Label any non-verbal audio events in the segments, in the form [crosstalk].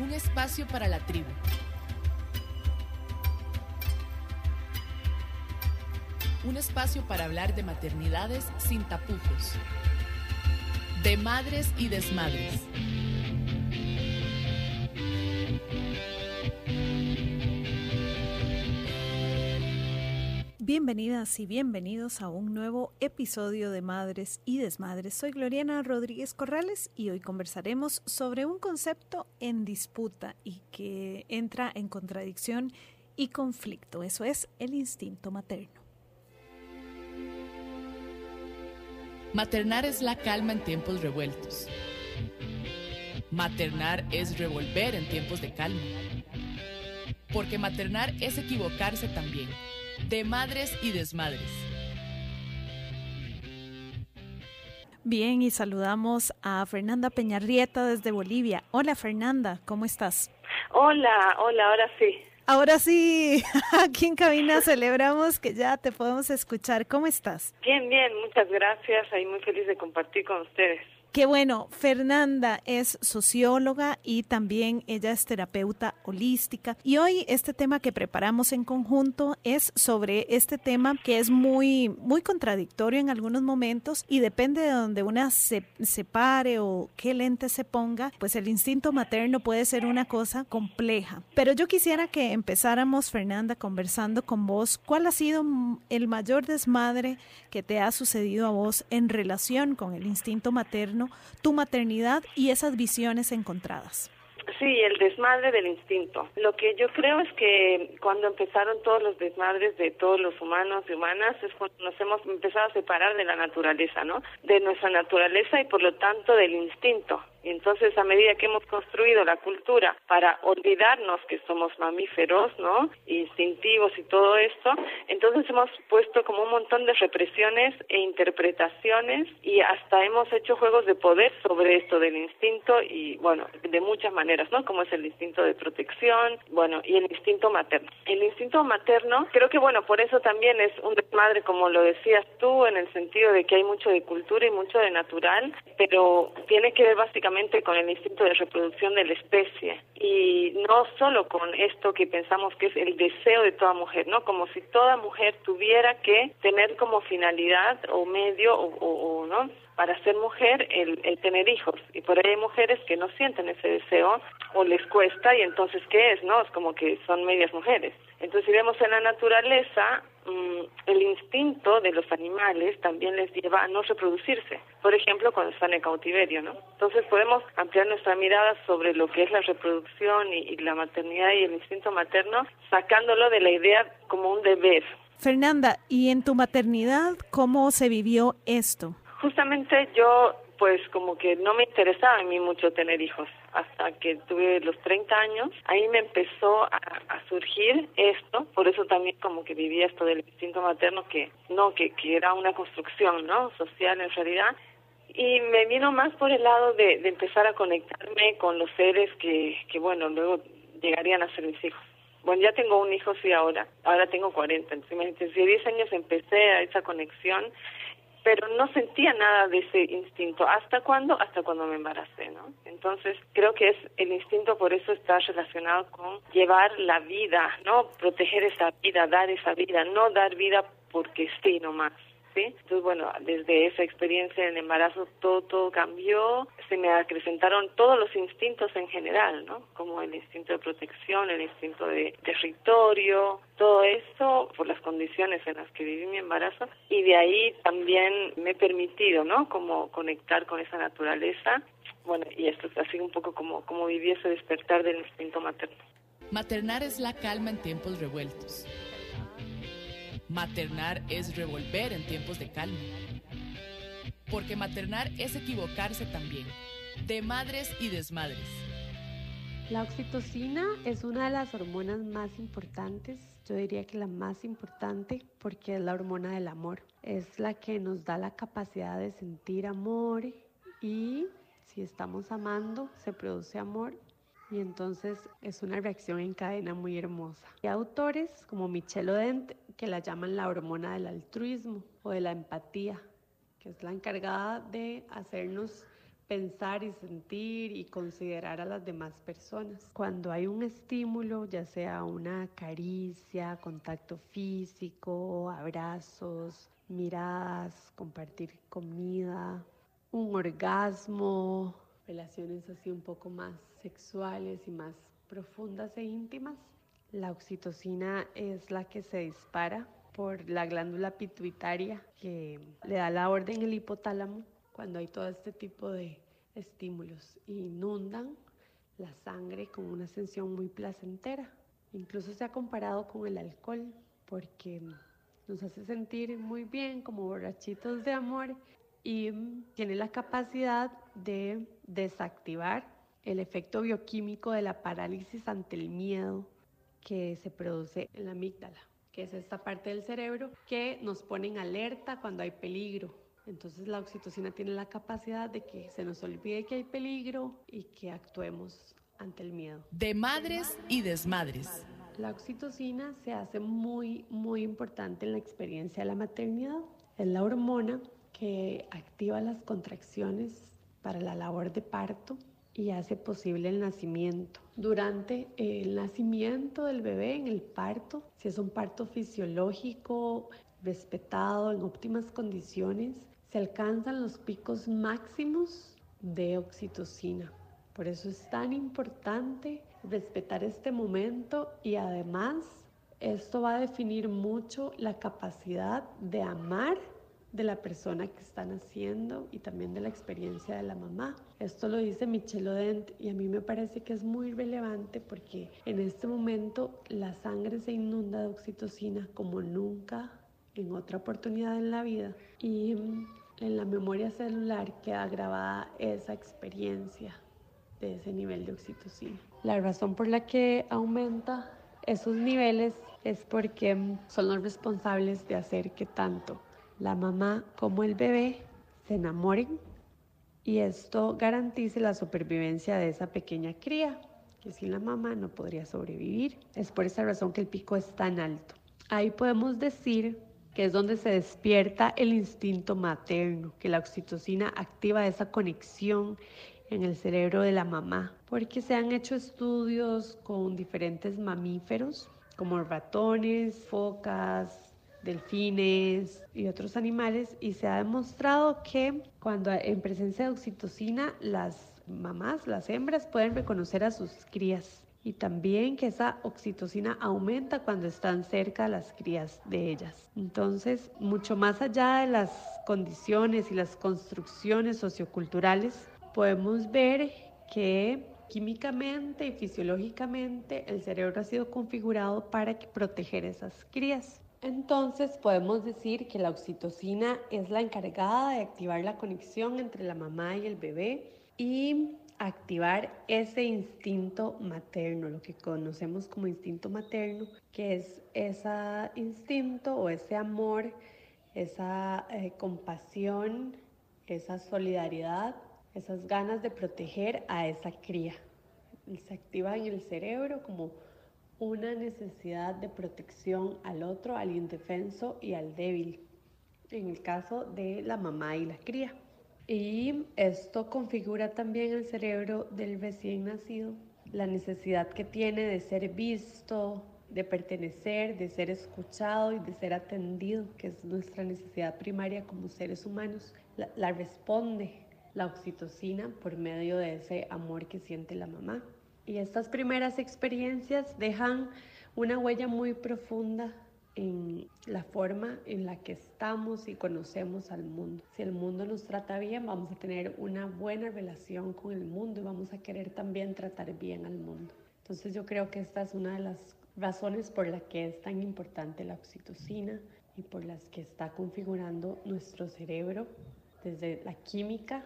Un espacio para la tribu. Un espacio para hablar de maternidades sin tapujos. De madres y desmadres. Bienvenidas y bienvenidos a un nuevo episodio de Madres y Desmadres. Soy Gloriana Rodríguez Corrales y hoy conversaremos sobre un concepto en disputa y que entra en contradicción y conflicto. Eso es el instinto materno. Maternar es la calma en tiempos revueltos. Maternar es revolver en tiempos de calma. Porque maternar es equivocarse también de madres y desmadres. Bien, y saludamos a Fernanda Peñarrieta desde Bolivia. Hola Fernanda, ¿cómo estás? Hola, hola, ahora sí. Ahora sí, [laughs] aquí en cabina celebramos que ya te podemos escuchar. ¿Cómo estás? Bien, bien, muchas gracias. Ahí muy feliz de compartir con ustedes. Qué bueno, Fernanda es socióloga y también ella es terapeuta holística. Y hoy este tema que preparamos en conjunto es sobre este tema que es muy, muy contradictorio en algunos momentos y depende de donde una se, se pare o qué lente se ponga, pues el instinto materno puede ser una cosa compleja. Pero yo quisiera que empezáramos, Fernanda, conversando con vos. ¿Cuál ha sido el mayor desmadre que te ha sucedido a vos en relación con el instinto materno? Tu maternidad y esas visiones encontradas. Sí, el desmadre del instinto. Lo que yo creo es que cuando empezaron todos los desmadres de todos los humanos y humanas es cuando nos hemos empezado a separar de la naturaleza, ¿no? De nuestra naturaleza y por lo tanto del instinto. Entonces, a medida que hemos construido la cultura para olvidarnos que somos mamíferos, ¿no? Instintivos y todo esto, entonces hemos puesto como un montón de represiones e interpretaciones y hasta hemos hecho juegos de poder sobre esto del instinto y, bueno, de muchas maneras, ¿no? Como es el instinto de protección, bueno, y el instinto materno. El instinto materno, creo que, bueno, por eso también es un desmadre, como lo decías tú, en el sentido de que hay mucho de cultura y mucho de natural, pero tiene que ver básicamente con el instinto de reproducción de la especie y no solo con esto que pensamos que es el deseo de toda mujer, ¿no? Como si toda mujer tuviera que tener como finalidad o medio o, no para ser mujer el, el, tener hijos. Y por ahí hay mujeres que no sienten ese deseo o les cuesta y entonces qué es no es como que son medias mujeres. Entonces si vemos en la naturaleza el instinto de los animales también les lleva a no reproducirse, por ejemplo, cuando están en cautiverio, ¿no? Entonces podemos ampliar nuestra mirada sobre lo que es la reproducción y, la maternidad y el instinto materno, sacándolo de la idea como un deber. Fernanda, ¿y en tu maternidad cómo se vivió esto? Justamente yo pues como que no me interesaba a mí mucho tener hijos hasta que tuve los 30 años. Ahí me empezó a, surgir esto, por eso también como que vivía esto del instinto materno que no, que, que era una construcción, ¿no? Social en realidad. Y me vino más por el lado de, de empezar a conectarme con los seres que, que, bueno, luego llegarían a ser mis hijos. Bueno, ya tengo un hijo, sí, ahora. Ahora tengo 40. Entonces, si 10 años empecé a esa conexión pero no sentía nada de ese instinto. ¿Hasta cuándo? Hasta cuando me embaracé, ¿no? Entonces, creo que es el instinto por eso está relacionado con llevar la vida, ¿no? Proteger esa vida, dar esa vida, no dar vida porque sí nomás. ¿Sí? Entonces, bueno, desde esa experiencia en embarazo todo, todo cambió, se me acrecentaron todos los instintos en general, ¿no? Como el instinto de protección, el instinto de territorio, todo eso por las condiciones en las que viví mi embarazo y de ahí también me he permitido, ¿no? Como conectar con esa naturaleza. Bueno, y esto es así un poco como, como viví ese despertar del instinto materno. Maternar es la calma en tiempos revueltos. Maternar es revolver en tiempos de calma. Porque maternar es equivocarse también. De madres y desmadres. La oxitocina es una de las hormonas más importantes, yo diría que la más importante porque es la hormona del amor. Es la que nos da la capacidad de sentir amor y si estamos amando se produce amor y entonces es una reacción en cadena muy hermosa. Hay autores como Michel Odent que la llaman la hormona del altruismo o de la empatía, que es la encargada de hacernos pensar y sentir y considerar a las demás personas. Cuando hay un estímulo, ya sea una caricia, contacto físico, abrazos, miradas, compartir comida, un orgasmo, relaciones así un poco más sexuales y más profundas e íntimas, la oxitocina es la que se dispara por la glándula pituitaria que le da la orden el hipotálamo. Cuando hay todo este tipo de estímulos inundan la sangre con una sensación muy placentera. Incluso se ha comparado con el alcohol porque nos hace sentir muy bien como borrachitos de amor y tiene la capacidad de desactivar el efecto bioquímico de la parálisis ante el miedo que se produce en la amígdala, que es esta parte del cerebro que nos pone en alerta cuando hay peligro entonces la oxitocina tiene la capacidad de que se nos olvide que hay peligro y que actuemos ante el miedo. De madres y desmadres. La oxitocina se hace muy, muy importante en la experiencia de la maternidad. Es la hormona que activa las contracciones para la labor de parto y hace posible el nacimiento. Durante el nacimiento del bebé, en el parto, si es un parto fisiológico, respetado, en óptimas condiciones, se alcanzan los picos máximos de oxitocina. Por eso es tan importante respetar este momento y además esto va a definir mucho la capacidad de amar de la persona que están haciendo y también de la experiencia de la mamá. Esto lo dice Michelle Odent y a mí me parece que es muy relevante porque en este momento la sangre se inunda de oxitocina como nunca en otra oportunidad en la vida y en la memoria celular queda grabada esa experiencia de ese nivel de oxitocina. La razón por la que aumenta esos niveles es porque son los responsables de hacer que tanto la mamá como el bebé se enamoren y esto garantice la supervivencia de esa pequeña cría, que sin la mamá no podría sobrevivir. Es por esa razón que el pico es tan alto. Ahí podemos decir que es donde se despierta el instinto materno, que la oxitocina activa esa conexión en el cerebro de la mamá, porque se han hecho estudios con diferentes mamíferos, como ratones, focas, delfines y otros animales, y se ha demostrado que cuando en presencia de oxitocina las mamás, las hembras, pueden reconocer a sus crías y también que esa oxitocina aumenta cuando están cerca las crías de ellas. Entonces, mucho más allá de las condiciones y las construcciones socioculturales, podemos ver que químicamente y fisiológicamente el cerebro ha sido configurado para proteger esas crías. Entonces podemos decir que la oxitocina es la encargada de activar la conexión entre la mamá y el bebé y activar ese instinto materno, lo que conocemos como instinto materno, que es ese instinto o ese amor, esa eh, compasión, esa solidaridad, esas ganas de proteger a esa cría. Se activa en el cerebro como una necesidad de protección al otro, al indefenso y al débil, en el caso de la mamá y la cría. Y esto configura también el cerebro del recién nacido, la necesidad que tiene de ser visto, de pertenecer, de ser escuchado y de ser atendido, que es nuestra necesidad primaria como seres humanos. La, responde la oxitocina por medio de ese amor que siente la mamá. Y estas primeras experiencias dejan una huella muy profunda en la forma en la que estamos y conocemos al mundo. Si el mundo nos trata bien, vamos a tener una buena relación con el mundo y vamos a querer también tratar bien al mundo. Entonces yo creo que esta es una de las razones por la que es tan importante la oxitocina y por las que está configurando nuestro cerebro desde la química,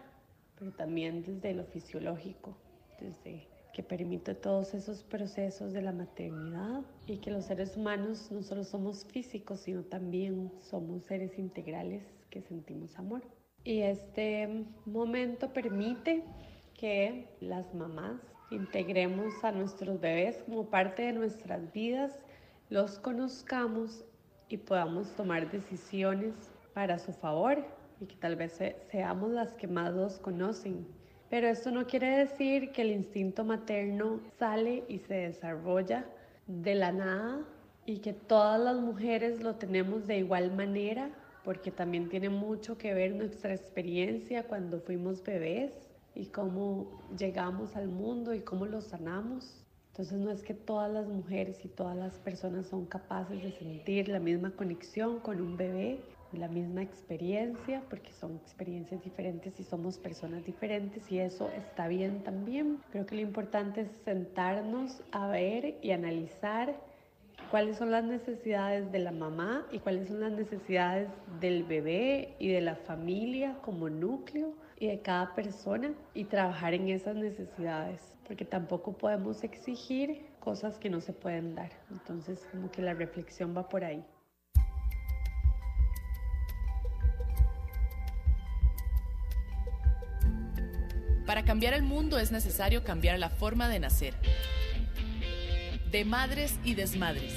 pero también desde lo fisiológico, desde que permite todos esos procesos de la maternidad y que los seres humanos no solo somos físicos, sino también somos seres integrales que sentimos amor. Y este momento permite que las mamás integremos a nuestros bebés como parte de nuestras vidas, los conozcamos y podamos tomar decisiones para su favor y que tal vez seamos las que más los conocen Pero esto no quiere decir que el instinto materno sale y se desarrolla de la nada y que todas las mujeres lo tenemos de igual manera, porque también tiene mucho que ver nuestra experiencia cuando fuimos bebés y cómo llegamos al mundo y cómo lo sanamos. Entonces no es que todas las mujeres y todas las personas son capaces de sentir la misma conexión con un bebé, la misma experiencia, porque son experiencias diferentes y somos personas diferentes y eso está bien también. Creo que lo importante es sentarnos a ver y analizar cuáles son las necesidades de la mamá y cuáles son las necesidades del bebé y de la familia como núcleo y de cada persona y trabajar en esas necesidades, porque tampoco podemos exigir cosas que no se pueden dar. Entonces, como que la reflexión va por ahí. Para cambiar el mundo es necesario cambiar la forma de nacer. De madres y desmadres.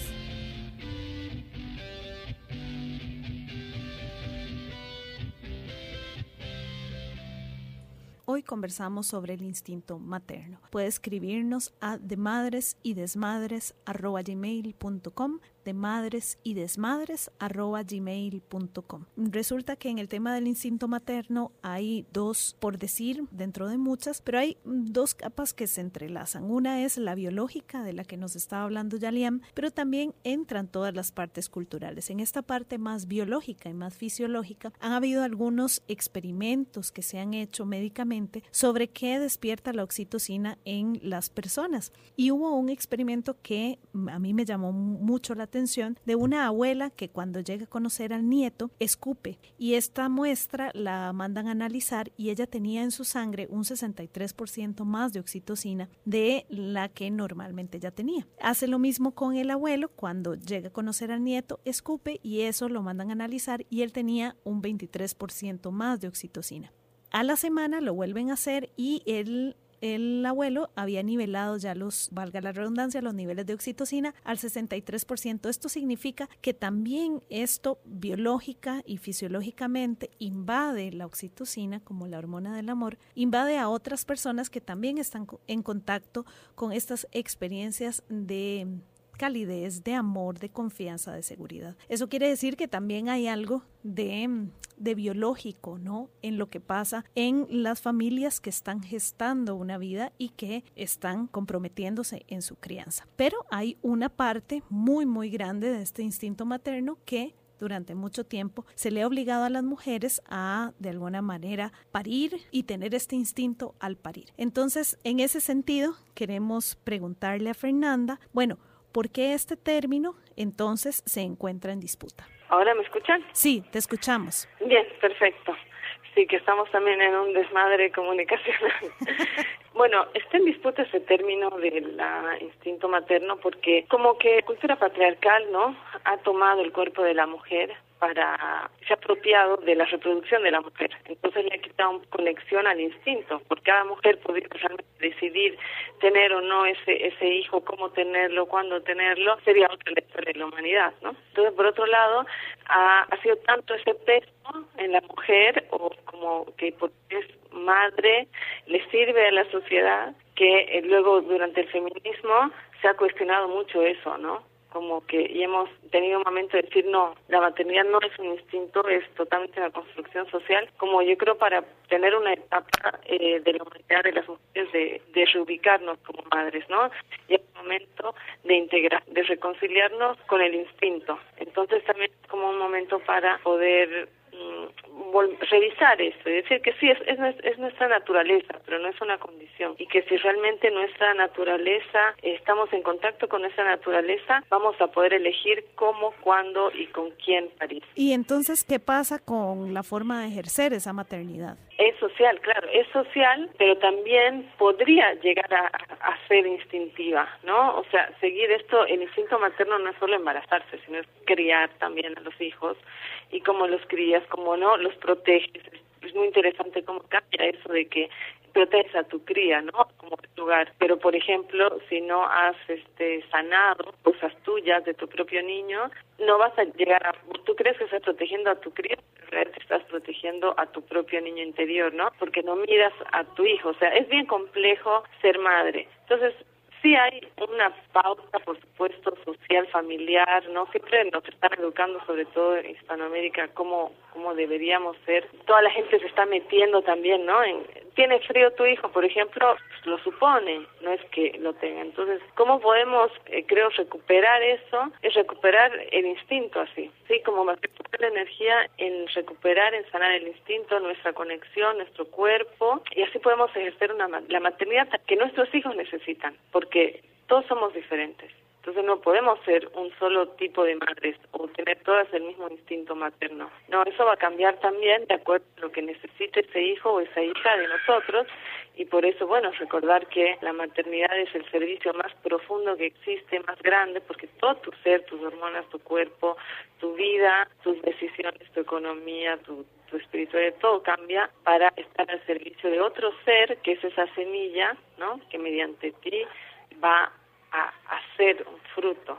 Hoy conversamos sobre el instinto materno. Puede escribirnos a demadresidesmadres.com de madres y desmadres gmail.com. Resulta que en el tema del instinto materno hay dos, por decir, dentro de muchas, pero hay dos capas que se entrelazan. Una es la biológica, de la que nos estaba hablando Yaliam, pero también entran todas las partes culturales. En esta parte más biológica y más fisiológica han habido algunos experimentos que se han hecho médicamente sobre qué despierta la oxitocina en las personas. Y hubo un experimento que a mí me llamó mucho la atención de una abuela que cuando llega a conocer al nieto escupe y esta muestra la mandan a analizar y ella tenía en su sangre un 63% más de oxitocina de la que normalmente ya tenía. Hace lo mismo con el abuelo cuando llega a conocer al nieto escupe y eso lo mandan a analizar y él tenía un 23% más de oxitocina. A la semana lo vuelven a hacer y él el abuelo había nivelado ya los, valga la redundancia, los niveles de oxitocina al 63%. Esto significa que también esto biológica y fisiológicamente invade la oxitocina como la hormona del amor, invade a otras personas que también están en contacto con estas experiencias de calidez, de amor, de confianza, de seguridad. Eso quiere decir que también hay algo de, de, biológico, ¿no? En lo que pasa en las familias que están gestando una vida y que están comprometiéndose en su crianza. Pero hay una parte muy, muy grande de este instinto materno que durante mucho tiempo se le ha obligado a las mujeres a, de alguna manera, parir y tener este instinto al parir. Entonces, en ese sentido, queremos preguntarle a Fernanda, bueno, ¿Por qué este término entonces se encuentra en disputa? ¿Ahora me escuchan? Sí, te escuchamos. Bien, perfecto. Sí, que estamos también en un desmadre comunicacional. [laughs] bueno, está en disputa ese término del instinto materno porque como que cultura patriarcal, ¿no? Ha tomado el cuerpo de la mujer para se ha apropiado de la reproducción de la mujer. Entonces le ha quitado conexión al instinto, porque cada mujer podría realmente decidir tener o no ese ese hijo, cómo tenerlo, cuándo tenerlo, sería otra lectura de la humanidad, ¿no? Entonces, por otro lado, ha, ha sido tanto ese peso en la mujer, o como que porque es madre, le sirve a la sociedad, que eh, luego durante el feminismo se ha cuestionado mucho eso, ¿no? Como que y hemos tenido un momento de decir no, la maternidad no es un instinto, es totalmente una construcción social, como yo creo para tener una etapa eh, de la humanidad de las mujeres de, de reubicarnos como madres, ¿no? Y es un momento de integrar, de reconciliarnos con el instinto. Entonces también es como un momento para poder revisar esto y decir que sí, es, es, nuestra naturaleza, pero no es una condición. Y que si realmente nuestra naturaleza, estamos en contacto con nuestra naturaleza, vamos a poder elegir cómo, cuándo y con quién parir. ¿Y entonces qué pasa con la forma de ejercer esa maternidad? Es social, claro, es social, pero también podría llegar a, a, ser instintiva, ¿no? O sea, seguir esto, el instinto materno no es solo embarazarse, sino es criar también a los hijos y cómo los crías, cómo no, los proteges. Es muy interesante cómo cambia eso de que proteges a tu cría, ¿no? Como lugar. Pero, por ejemplo, si no has este, sanado cosas tuyas de tu propio niño, no vas a llegar a... Tú crees que estás protegiendo a tu cría, pero te estás protegiendo a tu propio niño interior, ¿no? Porque no miras a tu hijo, o sea, es bien complejo ser madre. Entonces, Sí hay una pauta, por supuesto, social, familiar, ¿no? Siempre nos están educando, sobre todo en Hispanoamérica, cómo, cómo deberíamos ser. Toda la gente se está metiendo también, ¿no? En, Tiene frío tu hijo, por ejemplo, lo supone, no es que lo tenga. Entonces, ¿cómo podemos, eh, creo, recuperar eso? Es recuperar el instinto así, ¿sí? Como la energía en recuperar, en sanar el instinto, nuestra conexión, nuestro cuerpo, y así podemos ejercer una, la maternidad que nuestros hijos necesitan, porque todos somos diferentes. Entonces no podemos ser un solo tipo de madres o tener todas el mismo instinto materno. No, eso va a cambiar también de acuerdo a lo que necesite ese hijo o esa hija de nosotros y por eso, bueno, recordar que la maternidad es el servicio más profundo que existe, más grande, porque todo tu ser, tus hormonas, tu cuerpo, tu vida, tus decisiones, tu economía, tu, tu espiritualidad, todo cambia para estar al servicio de otro ser, que es esa semilla, ¿no? Que mediante ti va a hacer un fruto.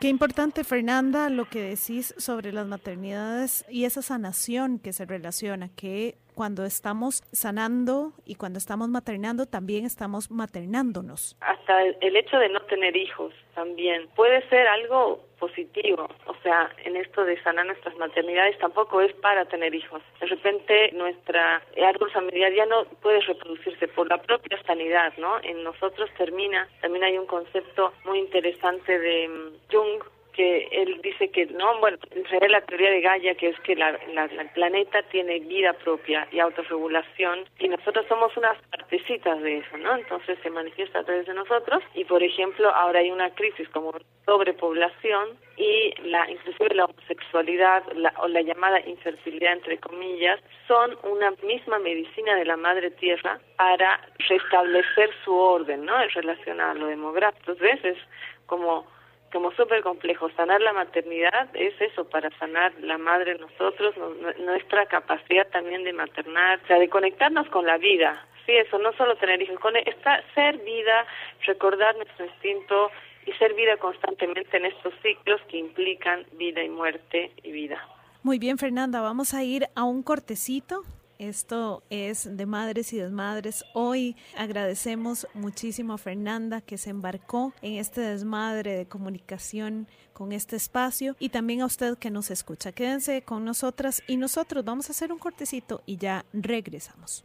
Qué importante, Fernanda, lo que decís sobre las maternidades y esa sanación que se relaciona, que cuando estamos sanando y cuando estamos maternando, también estamos maternándonos. Hasta el hecho de no tener hijos también puede ser algo positivo. O sea, en esto de sanar nuestras maternidades tampoco es para tener hijos. De repente nuestra árbol familiar ya no puede reproducirse por la propia sanidad, ¿no? En nosotros termina, también hay un concepto muy interesante de mm, Jung que él dice que no, bueno, en la teoría de Gaia, que es que la, el planeta tiene vida propia y autorregulación, y nosotros somos unas partecitas de eso, ¿no? Entonces se manifiesta a través de nosotros, y por ejemplo, ahora hay una crisis como sobrepoblación y la inclusive la homosexualidad la, o la llamada infertilidad entre comillas son una misma medicina de la madre tierra para restablecer su orden, ¿no? En relación a lo demográfico. Entonces, es como como súper complejo. Sanar la maternidad es eso, para sanar la madre nosotros, nuestra capacidad también de maternar, o sea, de conectarnos con la vida. Sí, eso, no solo tener hijos, con esta, ser vida, recordar nuestro instinto y ser vida constantemente en estos ciclos que implican vida y muerte y vida. Muy bien, Fernanda, vamos a ir a un cortecito esto es de Madres y Desmadres. Hoy agradecemos muchísimo a Fernanda que se embarcó en este desmadre de comunicación con este espacio y también a usted que nos escucha. Quédense con nosotras y nosotros vamos a hacer un cortecito y ya regresamos.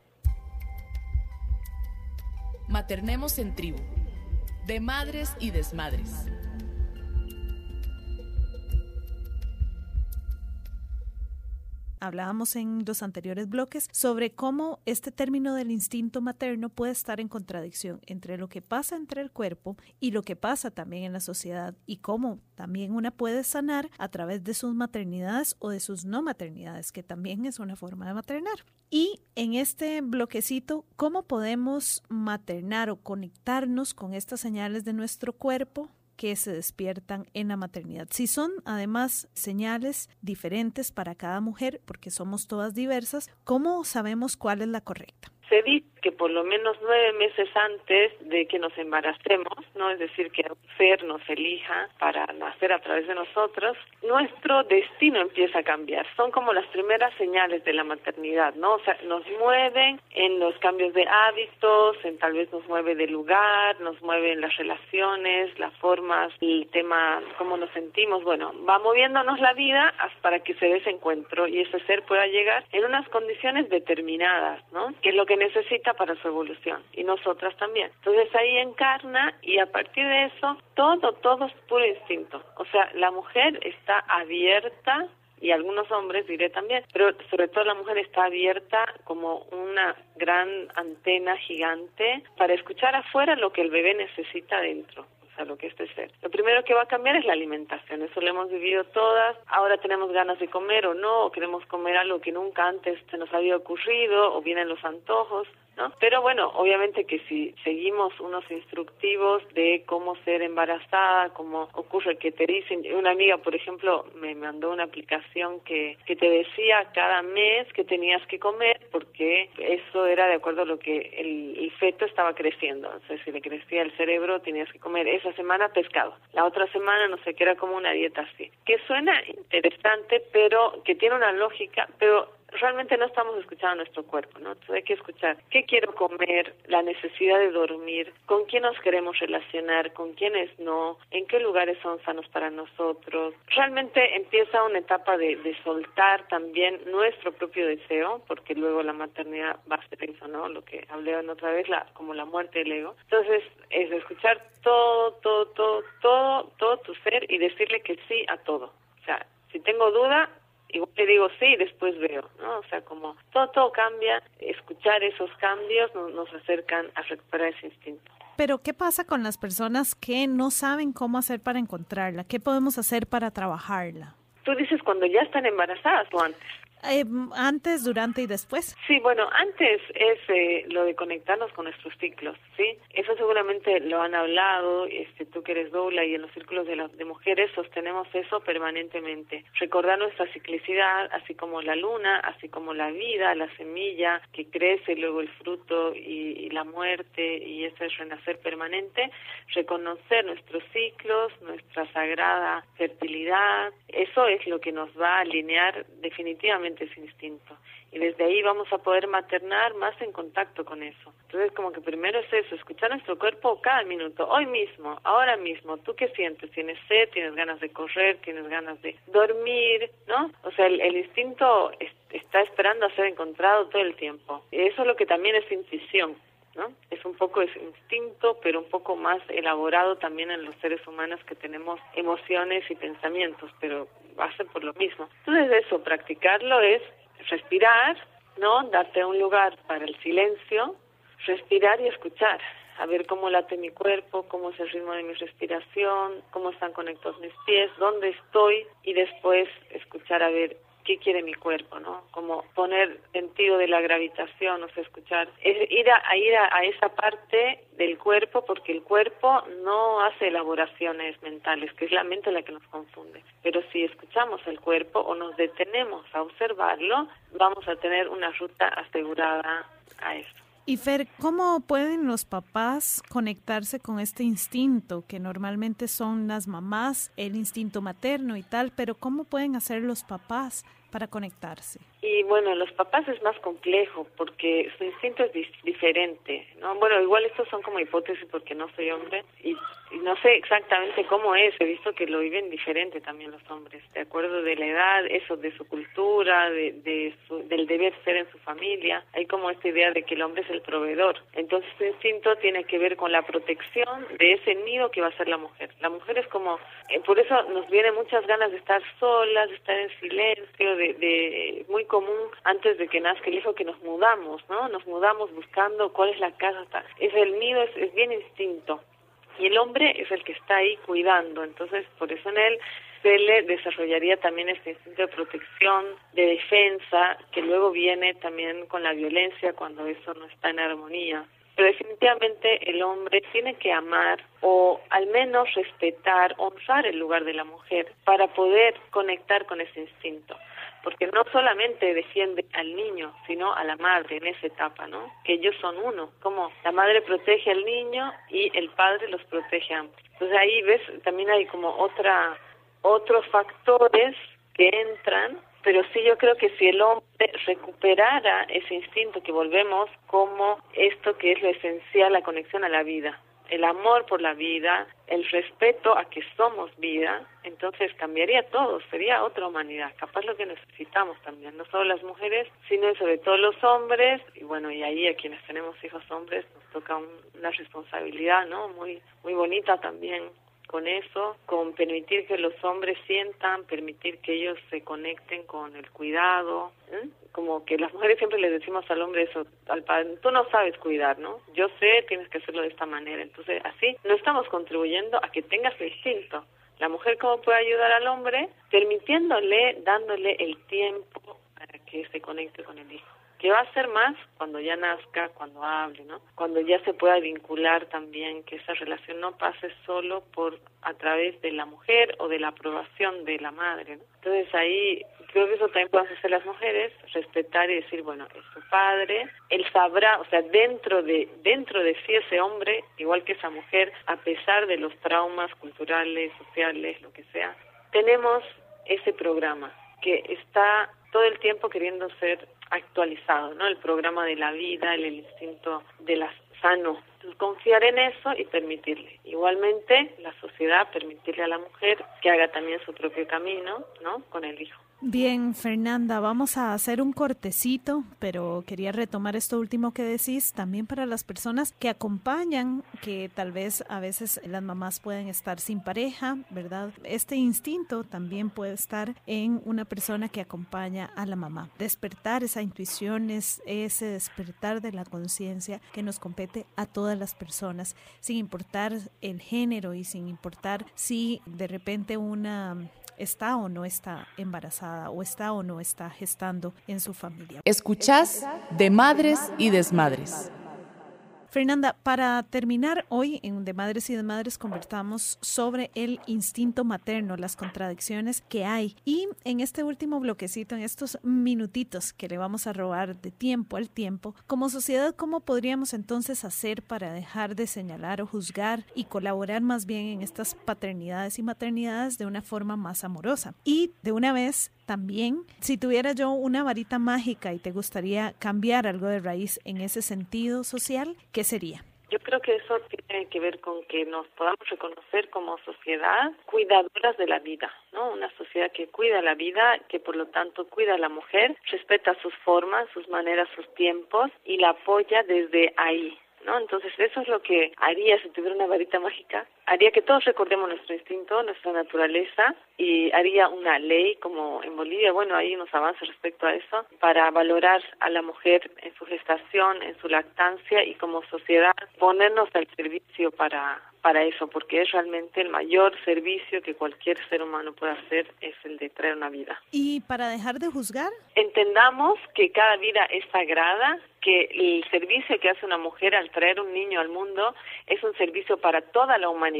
Maternemos en tribu, de Madres y Desmadres. Hablábamos en los anteriores bloques sobre cómo este término del instinto materno puede estar en contradicción entre lo que pasa entre el cuerpo y lo que pasa también en la sociedad y cómo también una puede sanar a través de sus maternidades o de sus no maternidades, que también es una forma de maternar. Y en este bloquecito, ¿cómo podemos maternar o conectarnos con estas señales de nuestro cuerpo que se despiertan en la maternidad. Si son además señales diferentes para cada mujer, porque somos todas diversas, ¿cómo sabemos cuál es la correcta? Que por lo menos nueve meses antes de que nos embaracemos, no es decir, que un ser nos elija para nacer a través de nosotros, nuestro destino empieza a cambiar. Son como las primeras señales de la maternidad, ¿no? O sea, nos mueven en los cambios de hábitos, en tal vez nos mueve de lugar, nos mueven las relaciones, las formas, el tema, cómo nos sentimos. Bueno, va moviéndonos la vida para que se dé ese encuentro y ese ser pueda llegar en unas condiciones determinadas, ¿no? Que es lo que necesita para su evolución y nosotras también. Entonces ahí encarna y a partir de eso todo, todo es puro instinto. O sea, la mujer está abierta y algunos hombres diré también, pero sobre todo la mujer está abierta como una gran antena gigante para escuchar afuera lo que el bebé necesita dentro a lo que este ser. Lo primero que va a cambiar es la alimentación, eso lo hemos vivido todas, ahora tenemos ganas de comer o no, o queremos comer algo que nunca antes se nos había ocurrido, o vienen los antojos, ¿no? Pero bueno, obviamente que si seguimos unos instructivos de cómo ser embarazada, cómo ocurre que te dicen, una amiga, por ejemplo, me mandó una aplicación que, que te decía cada mes que tenías que comer porque eso era de acuerdo a lo que el, feto estaba creciendo. Entonces, si le crecía el cerebro, tenías que comer esa semana pescado. La otra semana, no sé, que era como una dieta así. Que suena interesante, pero que tiene una lógica, pero realmente no estamos escuchando a nuestro cuerpo, ¿no? Entonces hay que escuchar qué quiero comer, la necesidad de dormir, con quién nos queremos relacionar, con quiénes no, en qué lugares son sanos para nosotros. Realmente empieza una etapa de, de soltar también nuestro propio deseo, porque luego la maternidad va a ser eso, ¿no? Lo que hablé en otra vez, la, como la muerte del ego. Entonces es escuchar todo, todo, todo, todo, todo tu ser y decirle que sí a todo. O sea, si tengo duda, igual te digo sí después veo, ¿no? O sea, como todo, todo cambia, escuchar esos cambios nos, nos acercan a recuperar ese instinto. Pero ¿qué pasa con las personas que no saben cómo hacer para encontrarla? ¿Qué podemos hacer para trabajarla? Tú dices cuando ya están embarazadas o antes. Eh, antes, durante y después. Sí, bueno, antes es eh, lo de conectarnos con nuestros ciclos, ¿sí? Eso seguramente lo han hablado, este, tú que eres doula y en los círculos de, de mujeres sostenemos eso permanentemente. Recordar nuestra ciclicidad, así como la luna, así como la vida, la semilla que crece, luego el fruto y la muerte y ese renacer permanente. Reconocer nuestros ciclos, nuestra sagrada fertilidad, eso es lo que nos va a alinear definitivamente ese instinto. Y desde ahí vamos a poder maternar más en contacto con eso. Entonces, como que primero es eso, escuchar nuestro cuerpo cada minuto, hoy mismo, ahora mismo. ¿Tú qué sientes? ¿Tienes sed? ¿Tienes ganas de correr? ¿Tienes ganas de dormir? ¿No? O sea, el, instinto es, está esperando a ser encontrado todo el tiempo. Y eso es lo que también es intuición. ¿No? Es un poco ese instinto, pero un poco más elaborado también en los seres humanos que tenemos emociones y pensamientos, pero hace por lo mismo. Entonces eso, practicarlo es respirar, ¿no? Darte un lugar para el silencio, respirar y escuchar, a ver cómo late mi cuerpo, cómo es el ritmo de mi respiración, cómo están conectados mis pies, dónde estoy y después escuchar a ver qué quiere mi cuerpo, ¿no? Como poner sentido de la gravitación, o sea, escuchar, es ir a, ir a, a, esa parte del cuerpo porque el cuerpo no hace elaboraciones mentales, que es la mente la que nos confunde. Pero si escuchamos el cuerpo o nos detenemos a observarlo, vamos a tener una ruta asegurada a eso. Y Fer, ¿cómo pueden los papás conectarse con este instinto que normalmente son las mamás, el instinto materno y tal, pero cómo pueden hacer los papás para conectarse? Y bueno, los papás es más complejo porque su instinto es dis diferente, ¿no? Bueno, igual estos son como hipótesis porque no soy hombre y, y, no sé exactamente cómo es, he visto que lo viven diferente también los hombres, de acuerdo de la edad, eso de su cultura, de, de su, del deber ser en su familia, hay como esta idea de que el hombre es el proveedor, entonces su instinto tiene que ver con la protección de ese nido que va a ser la mujer. La mujer es como, eh, por eso nos viene muchas ganas de estar solas, de estar en silencio, de, de muy común antes de que nazca el hijo que nos mudamos, ¿no? Nos mudamos buscando cuál es la casa. Es el nido, es, es bien instinto. Y el hombre es el que está ahí cuidando. Entonces, por eso en él se le desarrollaría también este instinto de protección, de defensa, que luego viene también con la violencia cuando eso no está en armonía. Pero definitivamente el hombre tiene que amar o al menos respetar, honrar el lugar de la mujer para poder conectar con ese instinto porque no solamente defiende al niño, sino a la madre en esa etapa, ¿no? Que ellos son uno, como la madre protege al niño y el padre los protege a ambos. Entonces ahí ves, también hay como otra, otros factores que entran, pero sí yo creo que si el hombre recuperara ese instinto que volvemos como esto que es lo esencial, la conexión a la vida, el amor por la vida, el respeto a que somos vida, entonces cambiaría todo, sería otra humanidad, capaz lo que necesitamos también, no solo las mujeres, sino sobre todo los hombres, y bueno, y ahí a quienes tenemos hijos hombres nos toca un, una responsabilidad, ¿no? Muy, muy bonita también con eso, con permitir que los hombres sientan, permitir que ellos se conecten con el cuidado, ¿eh? como que las mujeres siempre le decimos al hombre eso, al padre, tú no sabes cuidar, ¿no? Yo sé, tienes que hacerlo de esta manera. Entonces, así no estamos contribuyendo a que tengas el instinto. La mujer cómo puede ayudar al hombre, permitiéndole, dándole el tiempo para que se conecte con el hijo que va a ser más cuando ya nazca, cuando hable, ¿no? Cuando ya se pueda vincular también, que esa relación no pase solo por a través de la mujer o de la aprobación de la madre, ¿no? Entonces ahí creo que eso también pueden hacer las mujeres, respetar y decir, bueno, es su padre, él sabrá, o sea, dentro de dentro de sí ese hombre, igual que esa mujer, a pesar de los traumas culturales, sociales, lo que sea, tenemos ese programa que está todo el tiempo queriendo ser actualizado, ¿no? El programa de la vida, el, instinto de la sano. confiar en eso y permitirle. Igualmente, la sociedad permitirle a la mujer que haga también su propio camino, ¿no? Con el hijo. Bien, Fernanda, vamos a hacer un cortecito, pero quería retomar esto último que decís, también para las personas que acompañan, que tal vez a veces las mamás pueden estar sin pareja, ¿verdad? Este instinto también puede estar en una persona que acompaña a la mamá. Despertar esa intuición es ese despertar de la conciencia que nos compete a todas las personas, sin importar el género y sin importar si de repente una está o no está embarazada o está o no está gestando en su familia. Escuchás de madres y desmadres. Fernanda, para terminar, hoy en De Madres y de Madres conversamos sobre el instinto materno, las contradicciones que hay. Y en este último bloquecito, en estos minutitos que le vamos a robar de tiempo al tiempo, como sociedad, ¿cómo podríamos entonces hacer para dejar de señalar o juzgar y colaborar más bien en estas paternidades y maternidades de una forma más amorosa? Y de una vez también, si tuviera yo una varita mágica y te gustaría cambiar algo de raíz en ese sentido social, ¿qué sería? Yo creo que eso tiene que ver con que nos podamos reconocer como sociedad cuidadoras de la vida, ¿no? Una sociedad que cuida la vida, que por lo tanto cuida a la mujer, respeta sus formas, sus maneras, sus tiempos y la apoya desde ahí, ¿no? Entonces eso es lo que haría si tuviera una varita mágica, haría que todos recordemos nuestro instinto, nuestra naturaleza y haría una ley como en Bolivia, bueno, hay unos avances respecto a eso, para valorar a la mujer en su gestación, en su lactancia y como sociedad ponernos al servicio para para eso, porque es realmente el mayor servicio que cualquier ser humano puede hacer, es el de traer una vida. ¿Y para dejar de juzgar? Entendamos que cada vida es sagrada, que el servicio que hace una mujer al traer un niño al mundo es un servicio para toda la humanidad,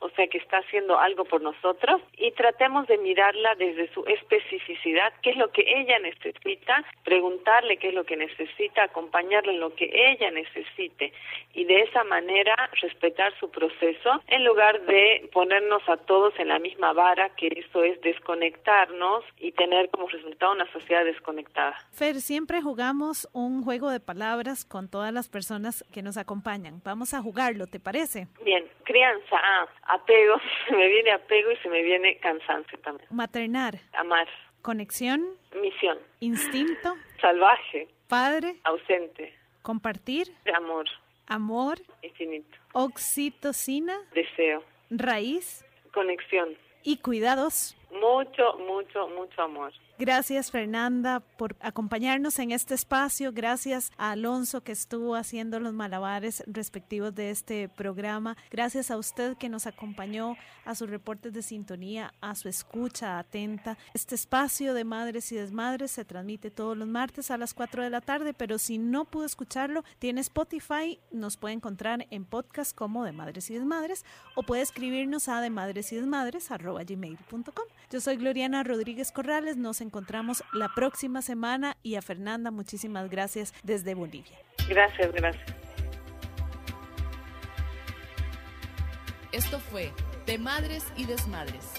o sea que está haciendo algo por nosotros, y tratemos de mirarla desde su especificidad, qué es lo que ella necesita, preguntarle qué es lo que necesita, acompañarle en lo que ella necesite, y de esa manera respetar su proceso eso, en lugar de ponernos a todos en la misma vara, que eso es desconectarnos y tener como resultado una sociedad desconectada. Fer, siempre jugamos un juego de palabras con todas las personas que nos acompañan. Vamos a jugarlo, ¿te parece? Bien, crianza, ah, apego, [laughs] se me viene apego y se me viene cansancio también. Maternar. Amar. Conexión. Misión. Instinto. Salvaje. Padre. Ausente. Compartir. Amor. Amor. Infinito. Oxitocina. Deseo. Raíz. Conexión. Y cuidados. Mucho, mucho, mucho amor. Gracias Fernanda por acompañarnos en este espacio. Gracias a Alonso que estuvo haciendo los malabares respectivos de este programa. Gracias a usted que nos acompañó a sus reportes de sintonía, a su escucha atenta. Este espacio de Madres y Desmadres se transmite todos los martes a las 4 de la tarde, pero si no pudo escucharlo, tiene Spotify, nos puede encontrar en podcast como de Madres y Desmadres o puede escribirnos a de Madres y Desmadres gmail.com. Yo soy Gloriana Rodríguez Corrales, nos encontramos la próxima semana y a Fernanda muchísimas gracias desde Bolivia. Gracias, gracias. Esto fue De Madres y Desmadres